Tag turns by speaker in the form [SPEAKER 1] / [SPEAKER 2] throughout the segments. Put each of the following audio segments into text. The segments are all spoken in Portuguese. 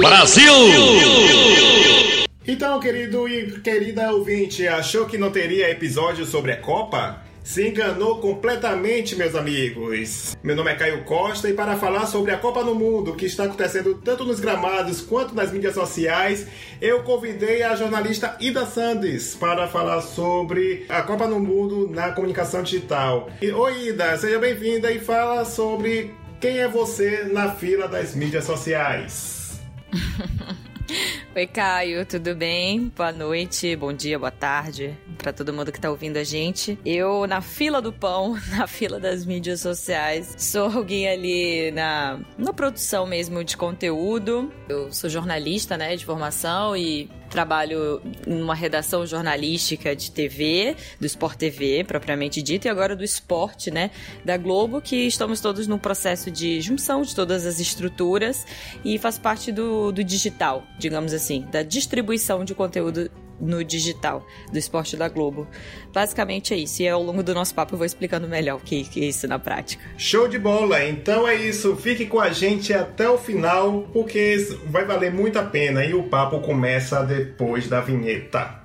[SPEAKER 1] Brasil!
[SPEAKER 2] Então, querido e querida ouvinte, achou que não teria episódio sobre a Copa? Se enganou completamente, meus amigos. Meu nome é Caio Costa e para falar sobre a Copa no Mundo, que está acontecendo tanto nos gramados quanto nas mídias sociais, eu convidei a jornalista Ida Sandes para falar sobre a Copa no Mundo na comunicação digital. E, Oi, Ida, seja bem-vinda e fala sobre quem é você na fila das mídias sociais.
[SPEAKER 3] Oi, Caio, tudo bem? Boa noite, bom dia, boa tarde para todo mundo que tá ouvindo a gente. Eu, na fila do pão, na fila das mídias sociais, sou alguém ali na, na produção mesmo de conteúdo. Eu sou jornalista, né, de formação e trabalho numa redação jornalística de TV, do Sport TV, propriamente dito, e agora do esporte, né, da Globo, que estamos todos num processo de junção de todas as estruturas e faz parte do, do digital, digamos assim, da distribuição de conteúdo no digital do esporte da Globo. Basicamente é isso. E ao longo do nosso papo eu vou explicando melhor o que, que é isso na prática.
[SPEAKER 2] Show de bola! Então é isso. Fique com a gente até o final, porque vai valer muito a pena. E o papo começa depois da vinheta.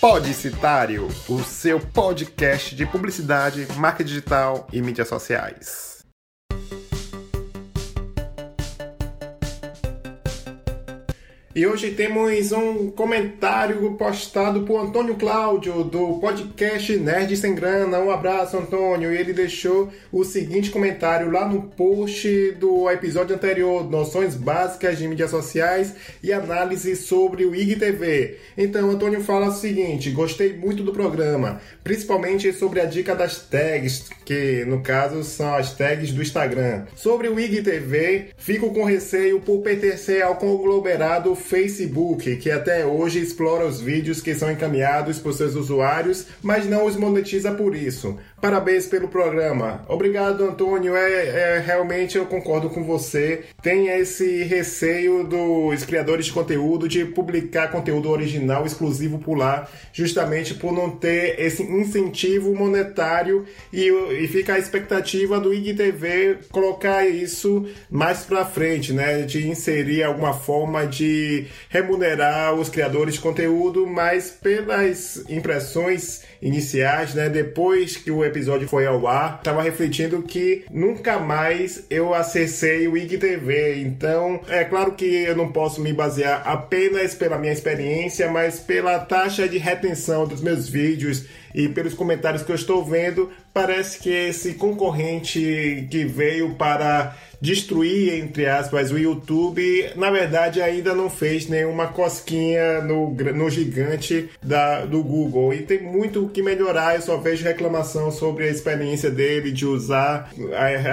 [SPEAKER 2] Podicitário, o seu podcast de publicidade, marca digital e mídias sociais. E hoje temos um comentário postado por Antônio Cláudio, do podcast Nerd Sem Grana. Um abraço, Antônio. E ele deixou o seguinte comentário lá no post do episódio anterior: Noções Básicas de Mídias Sociais e Análise sobre o IGTV. Então, Antônio fala o seguinte: Gostei muito do programa, principalmente sobre a dica das tags, que no caso são as tags do Instagram. Sobre o IGTV, fico com receio por pertencer ao conglomerado Facebook, que até hoje explora os vídeos que são encaminhados por seus usuários, mas não os monetiza por isso. Parabéns pelo programa. Obrigado, Antônio. É, é, realmente eu concordo com você. Tem esse receio dos criadores de conteúdo de publicar conteúdo original exclusivo por lá, justamente por não ter esse incentivo monetário e, e fica a expectativa do IGTV colocar isso mais para frente, né? De inserir alguma forma de remunerar os criadores de conteúdo, mas pelas impressões iniciais, né? Depois que o episódio foi ao ar, estava refletindo que nunca mais eu acessei o IGTV. Então, é claro que eu não posso me basear apenas pela minha experiência, mas pela taxa de retenção dos meus vídeos e pelos comentários que eu estou vendo, parece que esse concorrente que veio para destruir, entre aspas, o YouTube, na verdade ainda não fez nenhuma cosquinha no, no gigante da, do Google. E tem muito o que melhorar, eu só vejo reclamação sobre a experiência dele de usar.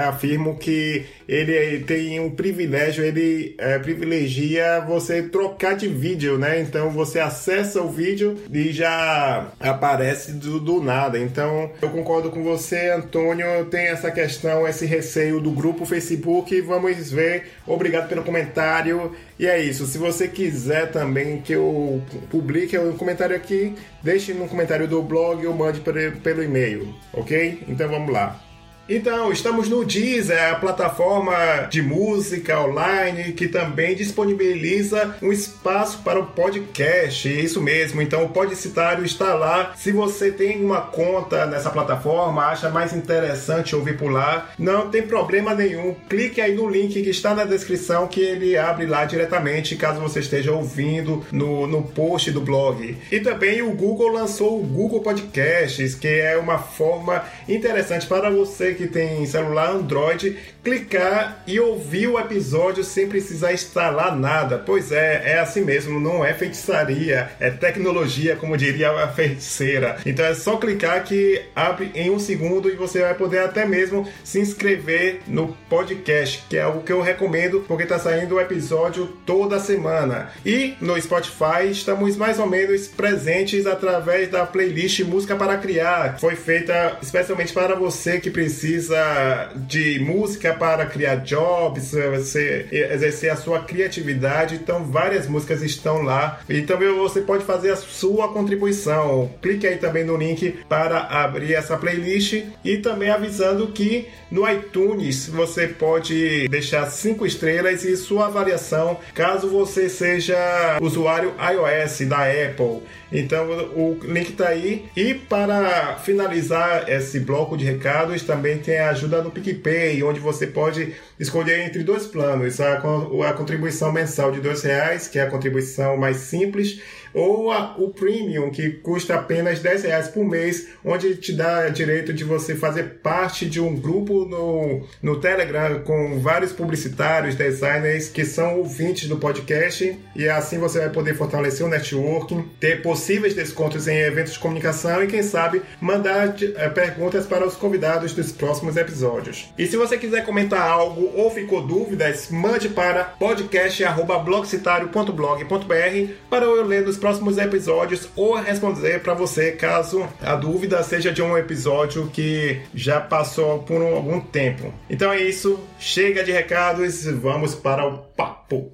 [SPEAKER 2] Afirmo que ele tem um privilégio, ele é, privilegia você trocar de vídeo, né? Então você acessa o vídeo e já aparece do, do nada. Então eu concordo com você, Antônio, tem essa questão, esse receio do grupo Facebook. Vamos ver. Obrigado pelo comentário. E é isso. Se você quiser também que eu publique um comentário aqui, deixe no comentário do blog ou mande pelo e-mail, ok? Então vamos lá. Então, estamos no Deezer, a plataforma de música online que também disponibiliza um espaço para o podcast. Isso mesmo, então o Podcitário está lá. Se você tem uma conta nessa plataforma, acha mais interessante ouvir por lá, não tem problema nenhum. Clique aí no link que está na descrição que ele abre lá diretamente, caso você esteja ouvindo no, no post do blog. E também o Google lançou o Google Podcasts, que é uma forma interessante para você que tem celular Android clicar e ouvir o episódio sem precisar instalar nada. Pois é, é assim mesmo, não é feitiçaria, é tecnologia, como diria a feiticeira. Então é só clicar que abre em um segundo e você vai poder até mesmo se inscrever no podcast, que é o que eu recomendo, porque está saindo o episódio toda semana. E no Spotify estamos mais ou menos presentes através da playlist Música para Criar, foi feita especialmente para você que precisa de música para criar jobs, você exercer a sua criatividade, então várias músicas estão lá. Então você pode fazer a sua contribuição. Clique aí também no link para abrir essa playlist e também avisando que no iTunes você pode deixar cinco estrelas e sua avaliação caso você seja usuário iOS da Apple. Então o link está aí. E para finalizar esse bloco de recados, também tem a ajuda do PicPay, onde você pode escolher entre dois planos: a, a contribuição mensal de dois reais, que é a contribuição mais simples, ou a, o Premium, que custa apenas 10 reais por mês, onde te dá direito de você fazer parte de um grupo no, no Telegram com vários publicitários, designers que são ouvintes do podcast, e assim você vai poder fortalecer o networking, ter possíveis descontos em eventos de comunicação e, quem sabe, mandar é, perguntas para os convidados dos próximos episódios. E se você quiser comentar algo ou ficou dúvidas, mande para podcast.blogcitario.blog.br para eu ler nos próximos episódios ou responder para você caso a dúvida seja de um episódio que já passou por algum tempo. Então é isso, chega de recados, vamos para o papo.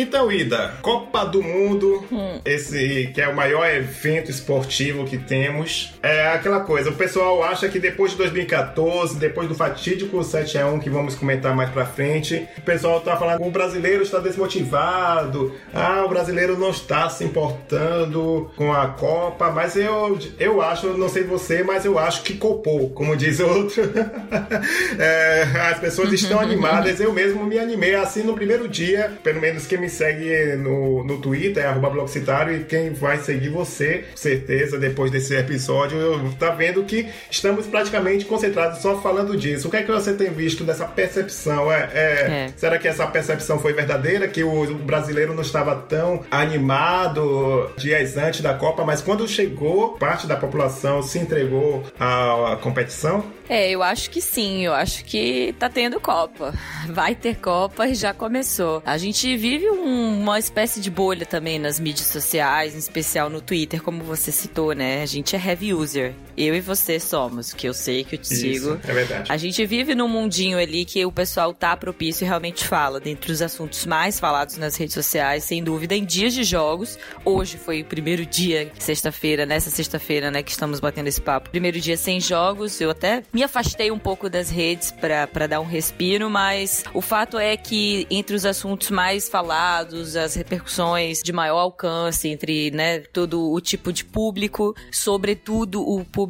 [SPEAKER 2] Então, Ida, Copa do Mundo, hum. esse que é o maior evento esportivo que temos, é aquela coisa, o pessoal acha que depois de 2014, depois do fatídico 7x1 que vamos comentar mais pra frente, o pessoal tá falando que o brasileiro está desmotivado, ah, o brasileiro não está se importando com a Copa, mas eu, eu acho, não sei você, mas eu acho que copou, como diz outro. é, as pessoas estão animadas, eu mesmo me animei assim no primeiro dia, pelo menos que me segue no, no Twitter, arroba Blogcitário, e quem vai seguir você, com certeza, depois desse episódio, tá vendo que estamos praticamente concentrados só falando disso. O que é que você tem visto dessa percepção? É, é, é. Será que essa percepção foi verdadeira? Que o brasileiro não estava tão animado dias antes da Copa, mas quando chegou, parte da população se entregou à, à competição?
[SPEAKER 3] É, eu acho que sim, eu acho que tá tendo Copa. Vai ter Copa e já começou. A gente vive um, uma espécie de bolha também nas mídias sociais, em especial no Twitter, como você citou, né? A gente é heavy user. Eu e você somos, que eu sei que eu te Isso, sigo.
[SPEAKER 2] É verdade.
[SPEAKER 3] A gente vive num mundinho ali que o pessoal tá propício e realmente fala. Dentre os assuntos mais falados nas redes sociais, sem dúvida, em dias de jogos. Hoje foi o primeiro dia, sexta-feira, nessa sexta-feira, né, que estamos batendo esse papo. Primeiro dia sem jogos, eu até me afastei um pouco das redes para dar um respiro, mas o fato é que entre os assuntos mais falados, as repercussões de maior alcance entre né, todo o tipo de público, sobretudo o público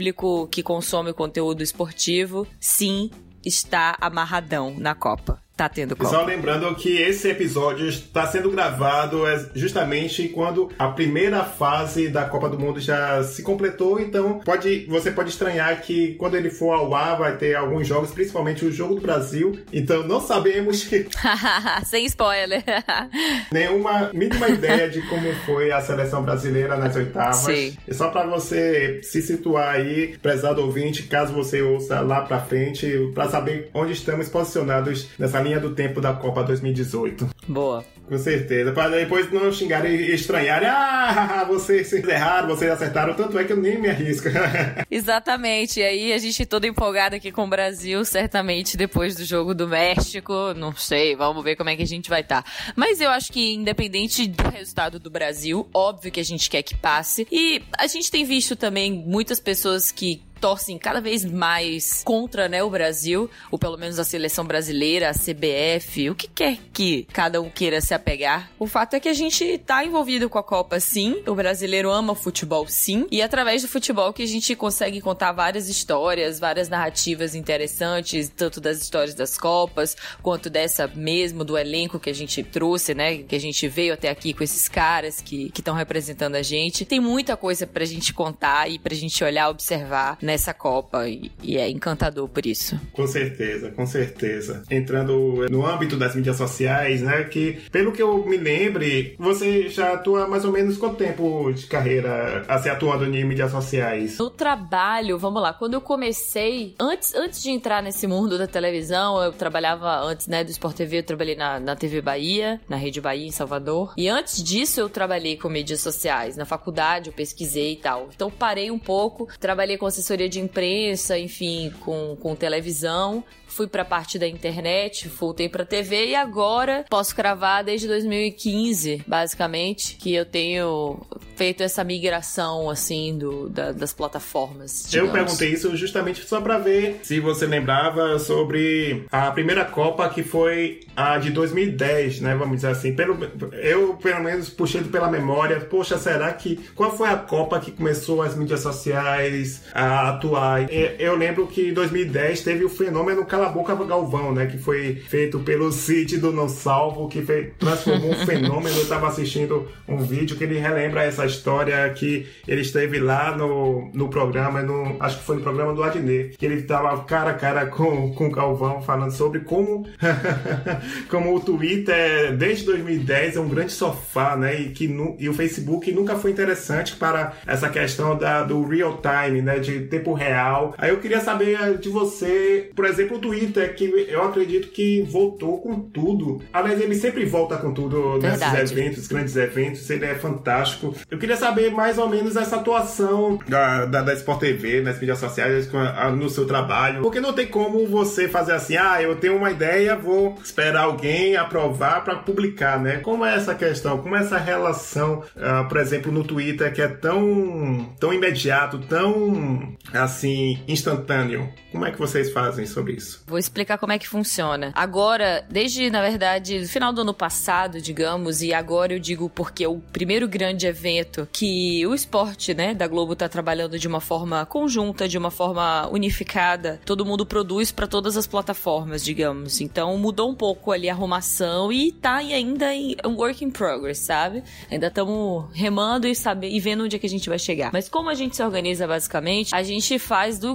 [SPEAKER 3] que consome o conteúdo esportivo, sim, está amarradão na Copa tá tendo Copa.
[SPEAKER 2] Só lembrando que esse episódio está sendo gravado é justamente quando a primeira fase da Copa do Mundo já se completou, então pode, você pode estranhar que quando ele for ao ar vai ter alguns jogos, principalmente o jogo do Brasil, então não sabemos
[SPEAKER 3] sem spoiler
[SPEAKER 2] nenhuma mínima ideia de como foi a seleção brasileira nas oitavas. Sim. E só para você se situar aí, prezado ouvinte, caso você ouça lá para frente, para saber onde estamos posicionados nessa linha linha do tempo da Copa 2018.
[SPEAKER 3] Boa.
[SPEAKER 2] Com certeza. Para depois não xingarem e estranharem. Ah, vocês erraram, vocês acertaram. Tanto é que eu nem me arrisco.
[SPEAKER 3] Exatamente. E aí a gente todo empolgado aqui com o Brasil, certamente depois do jogo do México. Não sei, vamos ver como é que a gente vai estar. Tá. Mas eu acho que independente do resultado do Brasil, óbvio que a gente quer que passe. E a gente tem visto também muitas pessoas que torcem cada vez mais contra né, o Brasil, ou pelo menos a seleção brasileira, a CBF, o que quer que cada um queira se apegar. O fato é que a gente tá envolvido com a Copa, sim. O brasileiro ama futebol, sim. E através do futebol que a gente consegue contar várias histórias, várias narrativas interessantes, tanto das histórias das Copas, quanto dessa mesmo, do elenco que a gente trouxe, né? Que a gente veio até aqui com esses caras que estão representando a gente. Tem muita coisa pra gente contar e pra gente olhar, observar, né? Nessa Copa e, e é encantador por isso.
[SPEAKER 2] Com certeza, com certeza. Entrando no âmbito das mídias sociais, né, que pelo que eu me lembre, você já atua mais ou menos quanto tempo de carreira assim, atuando em mídias sociais?
[SPEAKER 3] No trabalho, vamos lá, quando eu comecei, antes, antes de entrar nesse mundo da televisão, eu trabalhava antes, né, do Sport TV, eu trabalhei na, na TV Bahia, na Rede Bahia em Salvador. E antes disso eu trabalhei com mídias sociais. Na faculdade eu pesquisei e tal. Então parei um pouco, trabalhei com assessoria de imprensa, enfim, com, com televisão fui para a parte da internet, voltei para TV e agora posso cravar desde 2015, basicamente, que eu tenho feito essa migração assim do, da, das plataformas.
[SPEAKER 2] Digamos. Eu perguntei isso justamente só para ver se você lembrava sobre a primeira Copa que foi a de 2010, né? Vamos dizer assim. Pelo, eu, pelo menos, puxei pela memória. Poxa, será que. Qual foi a Copa que começou as mídias sociais a atuar? Eu lembro que em 2010 teve o fenômeno Cala a Boca Galvão, né? Que foi feito pelo City do Não Salvo, que fez, transformou um fenômeno. Eu tava assistindo um vídeo que ele relembra essa história que ele esteve lá no, no programa, no, acho que foi no programa do Adnet, que ele tava cara a cara com, com o Galvão falando sobre como, como o Twitter, desde 2010, é um grande sofá, né? E, que nu, e o Facebook nunca foi interessante para essa questão da, do real time, né? De tempo real. Aí eu queria saber de você, por exemplo, o Twitter, que eu acredito que voltou com tudo. Aliás, ele sempre volta com tudo
[SPEAKER 3] Verdade.
[SPEAKER 2] nesses eventos, grandes eventos, ele é fantástico. Eu queria saber mais ou menos essa atuação da, da, da Sport TV, nas mídias sociais, no seu trabalho. Porque não tem como você fazer assim, ah, eu tenho uma ideia, vou esperar alguém aprovar para publicar, né? Como é essa questão? Como é essa relação, uh, por exemplo, no Twitter, que é tão, tão imediato, tão, assim, instantâneo? Como é que vocês fazem sobre isso?
[SPEAKER 3] Vou explicar como é que funciona. Agora, desde, na verdade, final do ano passado, digamos, e agora eu digo porque o primeiro grande evento que o esporte, né, da Globo tá trabalhando de uma forma conjunta, de uma forma unificada, todo mundo produz para todas as plataformas, digamos. Então mudou um pouco ali a arrumação e tá ainda em um work in progress, sabe? Ainda estamos remando e, sabe, e vendo onde é que a gente vai chegar. Mas como a gente se organiza basicamente, a gente faz do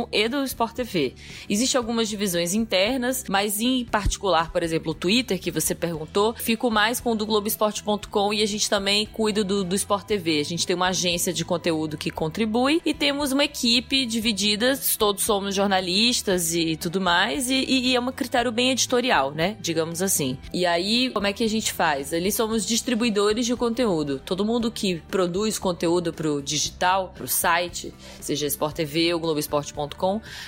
[SPEAKER 3] Globoesporte.com e do Sport TV. Existem algumas divisões internas, mas em particular, por exemplo, o Twitter, que você perguntou, fico mais com o do Globoesporte.com e a gente também cuida do, do Sport TV. A gente tem uma agência de conteúdo que contribui e temos uma equipe dividida, todos somos jornalistas e tudo mais, e, e é um critério bem editorial, né? Digamos assim. E aí, como é que a gente faz? Ali somos distribuidores de conteúdo. Todo mundo que produz conteúdo pro digital, pro site, seja Sport TV ou Globoesporte.com,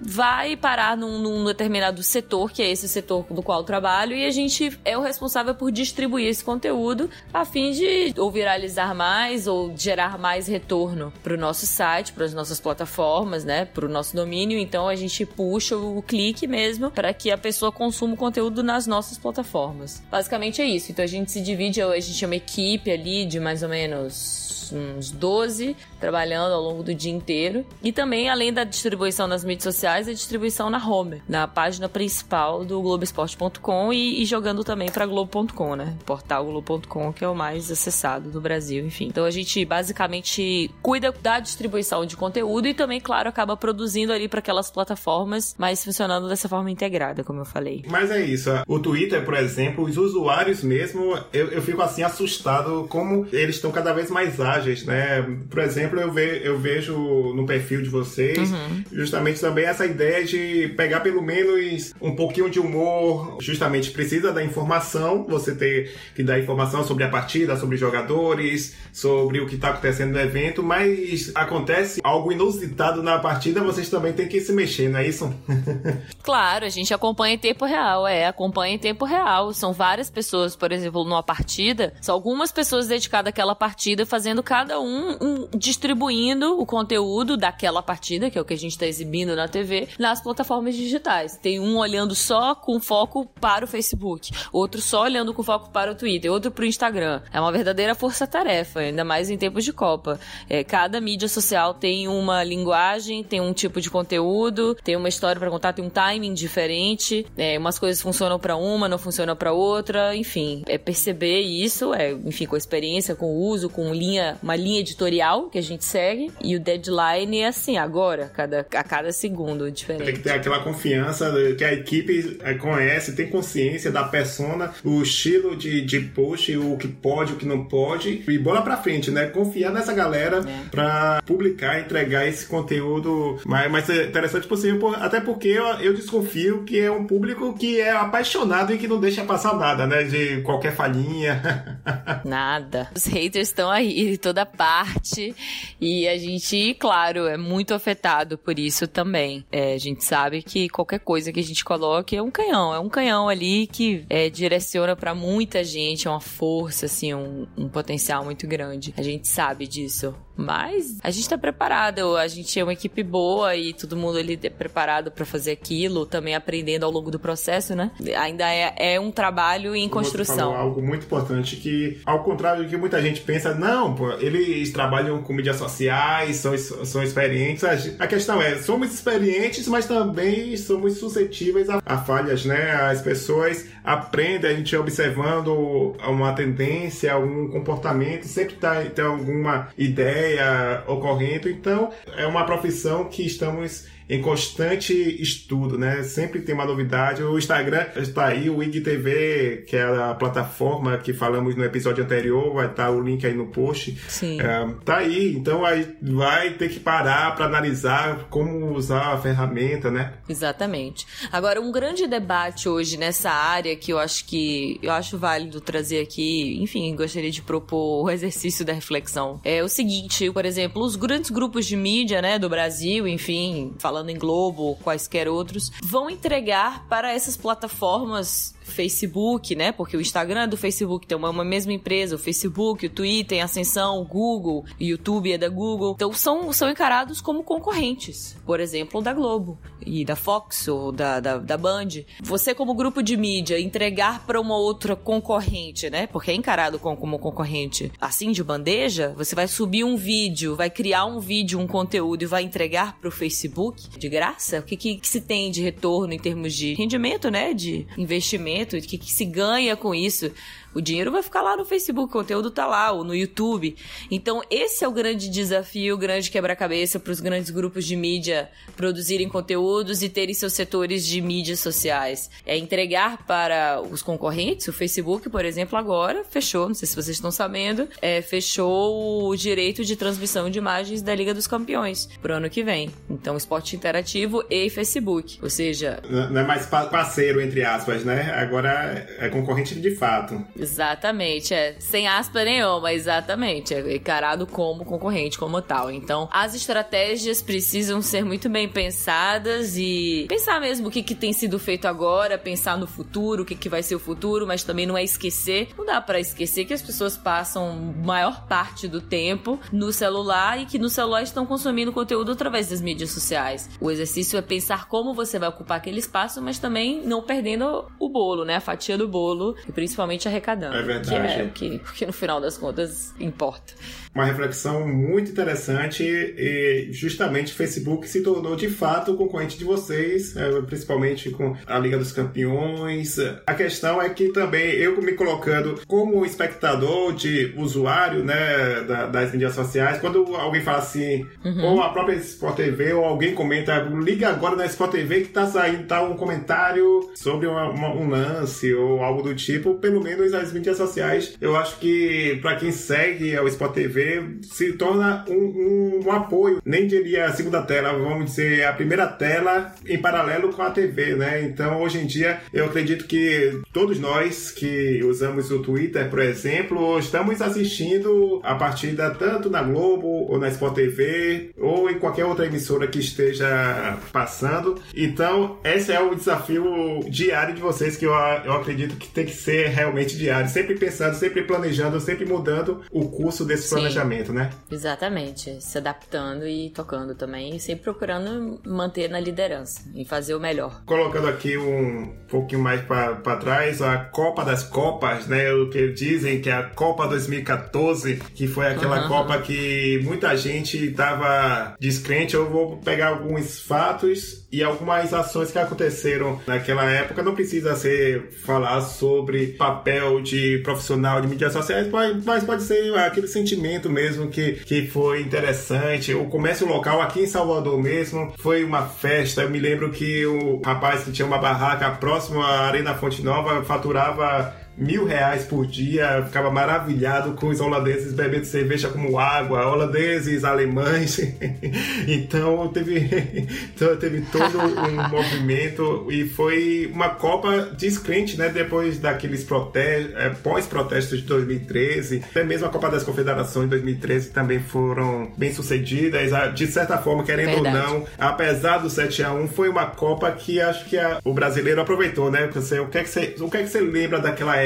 [SPEAKER 3] vai parar num, num determinado setor, que é esse setor do qual eu trabalho, e a gente é o responsável por distribuir esse conteúdo a fim de ou viralizar mais ou gerar mais retorno para o nosso site, para as nossas plataformas, né, para o nosso domínio. Então a gente puxa o clique mesmo para que a pessoa consuma o conteúdo nas nossas plataformas. Basicamente é isso. Então a gente se divide, a gente é uma equipe ali de mais ou menos uns 12 trabalhando ao longo do dia inteiro. E também, além da distribuição nas mídias sociais, a distribuição na home, na página principal do Globoesporte.com e, e, jogando também para Globo.com, né? Portal Globo.com, que é o mais acessado do Brasil, enfim. Então a gente basicamente cuida da distribuição de conteúdo e também, claro, acaba produzindo ali para aquelas plataformas, mas funcionando dessa forma integrada, como eu falei.
[SPEAKER 2] Mas é isso. O Twitter, por exemplo, os usuários mesmo, eu, eu fico assim assustado como eles estão cada vez mais ágeis, né? Por exemplo, eu, ve, eu vejo no perfil de vocês uhum. justamente também essa ideia de pegar pelo menos um pouquinho de humor. Justamente precisa da informação, você ter que dar informação sobre a partida, sobre jogadores, sobre o que está acontecendo no evento, mas acontece algo inusitado na partida, vocês também têm que se mexer, não é isso?
[SPEAKER 3] claro, a gente acompanha em tempo real, é, acompanha em tempo real. São várias pessoas, por exemplo, numa partida, são algumas pessoas dedicadas àquela partida fazendo cada um, um distribuindo o conteúdo daquela partida, que é o que a gente está exibindo na TV, nas plataformas digitais. Tem um olhando só com foco para o Facebook, outro só olhando com foco para o Twitter, outro para o Instagram. É uma verdadeira força-tarefa, ainda mais em tempos de Copa. É, cada mídia social tem uma linguagem, tem um tipo de conteúdo, tem uma história para contar, tem um timing diferente. É, umas coisas funcionam para uma, não funcionam para outra. Enfim, é perceber isso, é, enfim, com a experiência, com o uso, com linha uma linha editorial que a gente segue e o deadline deadline assim, agora, cada, a cada segundo diferente.
[SPEAKER 2] Tem que ter aquela confiança que a equipe eh, conhece, tem consciência da persona, o estilo de, de post, o que pode, o que não pode, e bola pra frente, né? Confiar nessa galera é. pra publicar, entregar esse conteúdo mais, mais interessante possível, até porque eu, eu desconfio que é um público que é apaixonado e que não deixa passar nada, né? De qualquer falhinha.
[SPEAKER 3] Nada. Os haters estão aí toda parte e a gente, claro, é muito afetado por isso também. É, a gente sabe que qualquer coisa que a gente coloque é um canhão, é um canhão ali que é, direciona para muita gente, é uma força, assim, um, um potencial muito grande. A gente sabe disso. Mas a gente tá preparado, a gente é uma equipe boa e todo mundo ali é preparado para fazer aquilo, também aprendendo ao longo do processo, né? Ainda é, é um trabalho em construção.
[SPEAKER 2] algo muito importante que, ao contrário do que muita gente pensa, não, pô, eles trabalham com mídias sociais, são, são experientes. A, questão é, somos experientes, mas também somos suscetíveis a, a falhas, né? As pessoas aprendem, a gente observando uma tendência, algum comportamento, sempre tá, tem alguma ideia ideia ocorrendo. Então, é uma profissão que estamos em constante estudo, né? Sempre tem uma novidade. O Instagram está aí, o IGTV, que é a plataforma que falamos no episódio anterior, vai estar o link aí no post.
[SPEAKER 3] Sim. É,
[SPEAKER 2] tá aí, então aí vai ter que parar para analisar como usar a ferramenta, né?
[SPEAKER 3] Exatamente. Agora, um grande debate hoje nessa área que eu acho que eu acho válido trazer aqui, enfim, gostaria de propor o exercício da reflexão. É o seguinte, por exemplo, os grandes grupos de mídia, né, do Brasil, enfim, falando em Globo, quaisquer outros, vão entregar para essas plataformas Facebook, né? Porque o Instagram é do Facebook, tem uma, uma mesma empresa, o Facebook, o Twitter, a Ascensão, o Google, o YouTube é da Google. Então são, são encarados como concorrentes, por exemplo, da Globo e da Fox ou da, da, da Band. Você, como grupo de mídia, entregar para uma outra concorrente, né? Porque é encarado como, como concorrente assim de bandeja, você vai subir um vídeo, vai criar um vídeo, um conteúdo e vai entregar para o Facebook de graça? O que, que, que se tem de retorno em termos de rendimento, né? De investimento? O que, que se ganha com isso. O dinheiro vai ficar lá no Facebook, o conteúdo tá lá, ou no YouTube. Então, esse é o grande desafio, o grande quebra-cabeça para os grandes grupos de mídia produzirem conteúdos e terem seus setores de mídias sociais. É entregar para os concorrentes, o Facebook, por exemplo, agora fechou, não sei se vocês estão sabendo, é, fechou o direito de transmissão de imagens da Liga dos Campeões pro ano que vem. Então, esporte interativo e Facebook. Ou seja.
[SPEAKER 2] Não é mais parceiro, entre aspas, né? Agora é concorrente de fato.
[SPEAKER 3] Exatamente, é. Sem aspa nenhuma, exatamente. É encarado como concorrente, como tal. Então, as estratégias precisam ser muito bem pensadas e pensar mesmo o que, que tem sido feito agora, pensar no futuro, o que, que vai ser o futuro, mas também não é esquecer. Não dá para esquecer que as pessoas passam maior parte do tempo no celular e que no celular estão consumindo conteúdo através das mídias sociais. O exercício é pensar como você vai ocupar aquele espaço, mas também não perdendo o bolo, né? A fatia do bolo e principalmente arrecadar arrecadando.
[SPEAKER 2] É verdade.
[SPEAKER 3] Que é que, que no final das contas importa
[SPEAKER 2] uma reflexão muito interessante e justamente o Facebook se tornou de fato concorrente de vocês, é, principalmente com a Liga dos Campeões. A questão é que também eu me colocando como espectador de usuário né, das mídias sociais, quando alguém fala assim, uhum. ou a própria Sport TV, ou alguém comenta, liga agora na Sport TV que tá saindo tá um comentário sobre uma, uma, um lance ou algo do tipo, pelo menos as mídias sociais, eu acho que para quem segue o Sport TV se torna um, um, um, apoio, nem diria a segunda tela, vamos dizer a primeira tela em paralelo com a TV, né? Então hoje em dia eu acredito que todos nós que usamos o Twitter, por exemplo, estamos assistindo a partida tanto na Globo ou na Sport TV ou em qualquer outra emissora que esteja passando. Então esse é o desafio diário de vocês que eu, eu acredito que tem que ser realmente diário, sempre pensando, sempre planejando, sempre mudando o curso desse planejamento planejamento, né?
[SPEAKER 3] Exatamente. Se adaptando e tocando também, e sempre procurando manter na liderança e fazer o melhor.
[SPEAKER 2] Colocando aqui um pouquinho mais para trás, a Copa das Copas, né? O que dizem que é a Copa 2014, que foi aquela uhum. Copa que muita gente estava descrente. Eu vou pegar alguns fatos e algumas ações que aconteceram naquela época. Não precisa ser falar sobre papel de profissional de mídias sociais, mas, pode ser aquele sentimento mesmo que, que foi interessante. O comércio local aqui em Salvador mesmo foi uma festa. Eu me lembro que o rapaz que tinha uma barraca próximo à Arena Fonte Nova faturava mil reais por dia, ficava maravilhado com os holandeses bebendo cerveja como água, holandeses, alemães. então teve, então, teve todo um movimento e foi uma Copa descrente, né? Depois daqueles protestos, é, pós-protestos de 2013, até mesmo a Copa das Confederações de 2013 também foram bem sucedidas. De certa forma, querendo Verdade. ou não, apesar do 7 a 1 foi uma Copa que acho que a, o brasileiro aproveitou, né? Você, o que é que você, o que é que você lembra daquela época,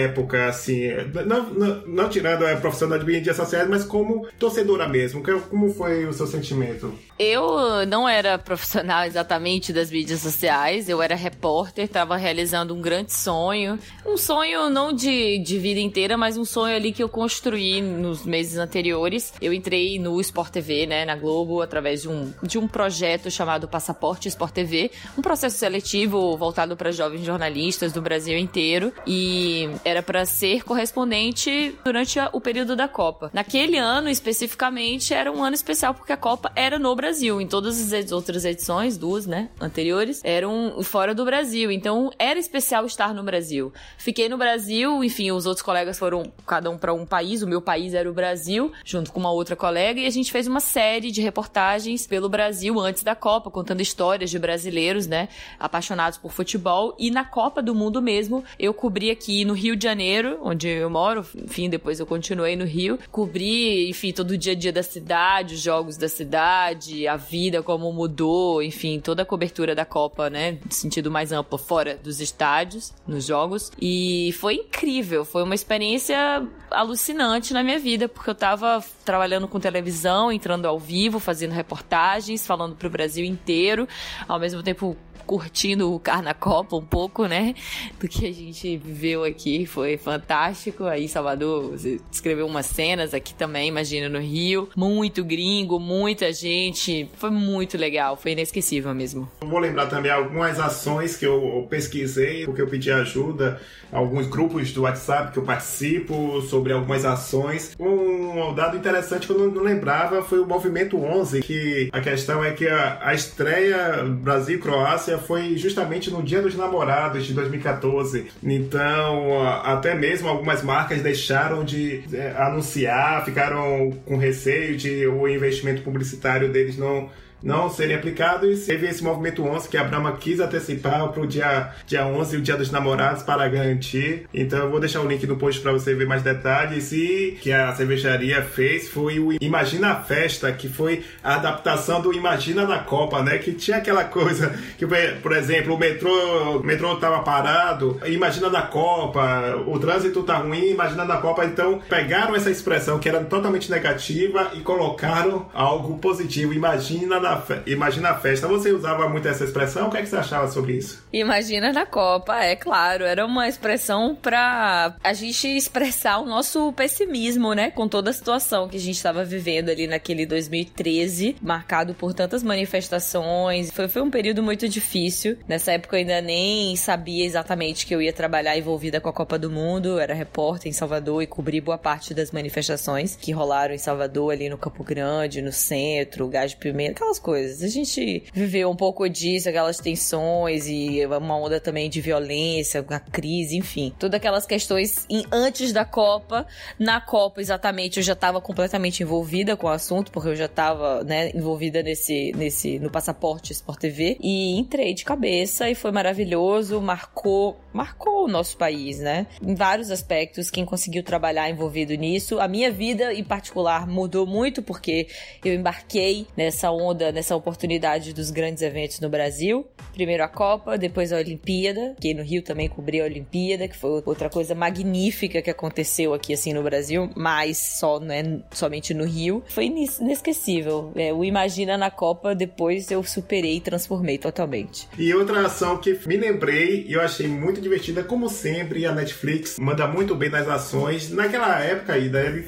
[SPEAKER 2] assim, não, não, não tirando a profissão da mídias sociais, mas como torcedora mesmo, como foi o seu sentimento?
[SPEAKER 3] Eu não era profissional exatamente das mídias sociais, eu era repórter, estava realizando um grande sonho. Um sonho não de, de vida inteira, mas um sonho ali que eu construí nos meses anteriores. Eu entrei no Sport TV, né, na Globo, através de um, de um projeto chamado Passaporte Sport TV, um processo seletivo voltado para jovens jornalistas do Brasil inteiro. E era para ser correspondente durante o período da Copa. Naquele ano especificamente era um ano especial porque a Copa era no Brasil. Em todas as outras edições, duas, né, anteriores, eram fora do Brasil. Então era especial estar no Brasil. Fiquei no Brasil, enfim, os outros colegas foram cada um para um país. O meu país era o Brasil, junto com uma outra colega, e a gente fez uma série de reportagens pelo Brasil antes da Copa, contando histórias de brasileiros, né, apaixonados por futebol. E na Copa do Mundo mesmo, eu cobri aqui no Rio de Janeiro, onde eu moro, enfim, depois eu continuei no Rio, cobri, enfim, todo o dia a dia da cidade, os jogos da cidade, a vida, como mudou, enfim, toda a cobertura da Copa, né? No sentido mais amplo, fora dos estádios, nos jogos. E foi incrível, foi uma experiência alucinante na minha vida, porque eu tava trabalhando com televisão, entrando ao vivo, fazendo reportagens, falando pro Brasil inteiro, ao mesmo tempo curtindo o Carnacopa um pouco, né? Do que a gente viveu aqui. Foi fantástico. Aí, Salvador, você escreveu umas cenas aqui também, imagina, no Rio. Muito gringo, muita gente. Foi muito legal, foi inesquecível mesmo.
[SPEAKER 2] Vou lembrar também algumas ações que eu pesquisei, porque eu pedi ajuda, alguns grupos do WhatsApp que eu participo sobre algumas ações. Um dado interessante que eu não lembrava foi o Movimento 11, que a questão é que a, a estreia Brasil-Croácia foi justamente no Dia dos Namorados de 2014. Então, até mesmo algumas marcas deixaram de é, anunciar, ficaram com receio de o investimento publicitário deles não não serem aplicados. Teve esse movimento 11 que a Brahma quis antecipar para o dia, dia 11, o Dia dos Namorados, para garantir. Então eu vou deixar o link no post para você ver mais detalhes. E que a cervejaria fez foi o Imagina a Festa, que foi a adaptação do Imagina na Copa, né? Que tinha aquela coisa que, por exemplo, o metrô, o metrô tava parado, imagina na Copa, o trânsito tá ruim, imagina na Copa. Então pegaram essa expressão que era totalmente negativa e colocaram algo positivo. Imagina na imagina a festa. Você usava muito essa expressão? O que, é que você achava sobre isso?
[SPEAKER 3] Imagina na Copa, é claro. Era uma expressão para a gente expressar o nosso pessimismo, né? Com toda a situação que a gente estava vivendo ali naquele 2013, marcado por tantas manifestações. Foi, foi um período muito difícil. Nessa época eu ainda nem sabia exatamente que eu ia trabalhar envolvida com a Copa do Mundo. Eu era repórter em Salvador e cobri boa parte das manifestações que rolaram em Salvador, ali no Campo Grande, no centro, Gás de Pimenta, aquelas coisas. A gente viveu um pouco disso, aquelas tensões e uma onda também de violência, a crise, enfim. Todas aquelas questões em, antes da Copa. Na Copa, exatamente, eu já estava completamente envolvida com o assunto, porque eu já estava, né, envolvida nesse, nesse, no passaporte Sport TV. E entrei de cabeça e foi maravilhoso, marcou, marcou o nosso país, né? Em vários aspectos, quem conseguiu trabalhar envolvido nisso. A minha vida, em particular, mudou muito, porque eu embarquei nessa onda nessa oportunidade dos grandes eventos no Brasil. Primeiro a Copa, depois a Olimpíada, que no Rio também cobriu a Olimpíada, que foi outra coisa magnífica que aconteceu aqui assim no Brasil, mas só, né, somente no Rio. Foi inesquecível. É, o Imagina na Copa, depois eu superei e transformei totalmente.
[SPEAKER 2] E outra ação que me lembrei e eu achei muito divertida, como sempre. A Netflix manda muito bem nas ações. Naquela época ainda, eles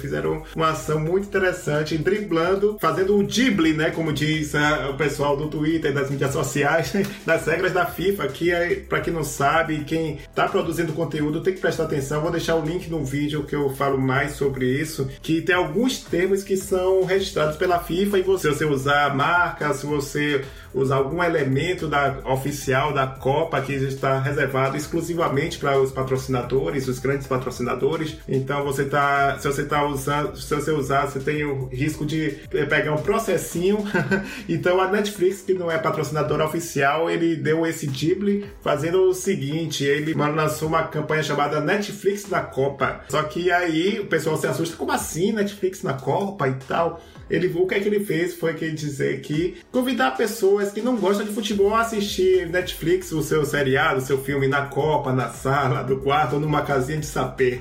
[SPEAKER 2] fizeram uma ação muito interessante, driblando, fazendo o Ghibli, né? Como diz uh, o pessoal do Twitter, das mídias sociais, das regras da FIFA, que é, para quem não sabe, quem tá produzindo conteúdo tem que prestar atenção. Vou deixar o link no vídeo que eu falo mais sobre isso, que tem alguns termos que são registrados pela FIFA e você, se você usar marca, se você usar algum elemento da oficial da Copa que está reservado exclusivamente para os patrocinadores, os grandes patrocinadores. Então você tá, se você tá usando, se você usar, você tem o risco de pegar um processinho. então a Netflix, que não é patrocinadora oficial, ele deu esse Ghibli fazendo o seguinte, ele lançou uma campanha chamada Netflix na Copa. Só que aí o pessoal se assusta, como assim Netflix na Copa e tal? Ele, o que é que ele fez foi que dizer que convidar pessoas que não gostam de futebol a assistir Netflix, o seu seriado, o seu filme na copa, na sala, do quarto ou numa casinha de sapê.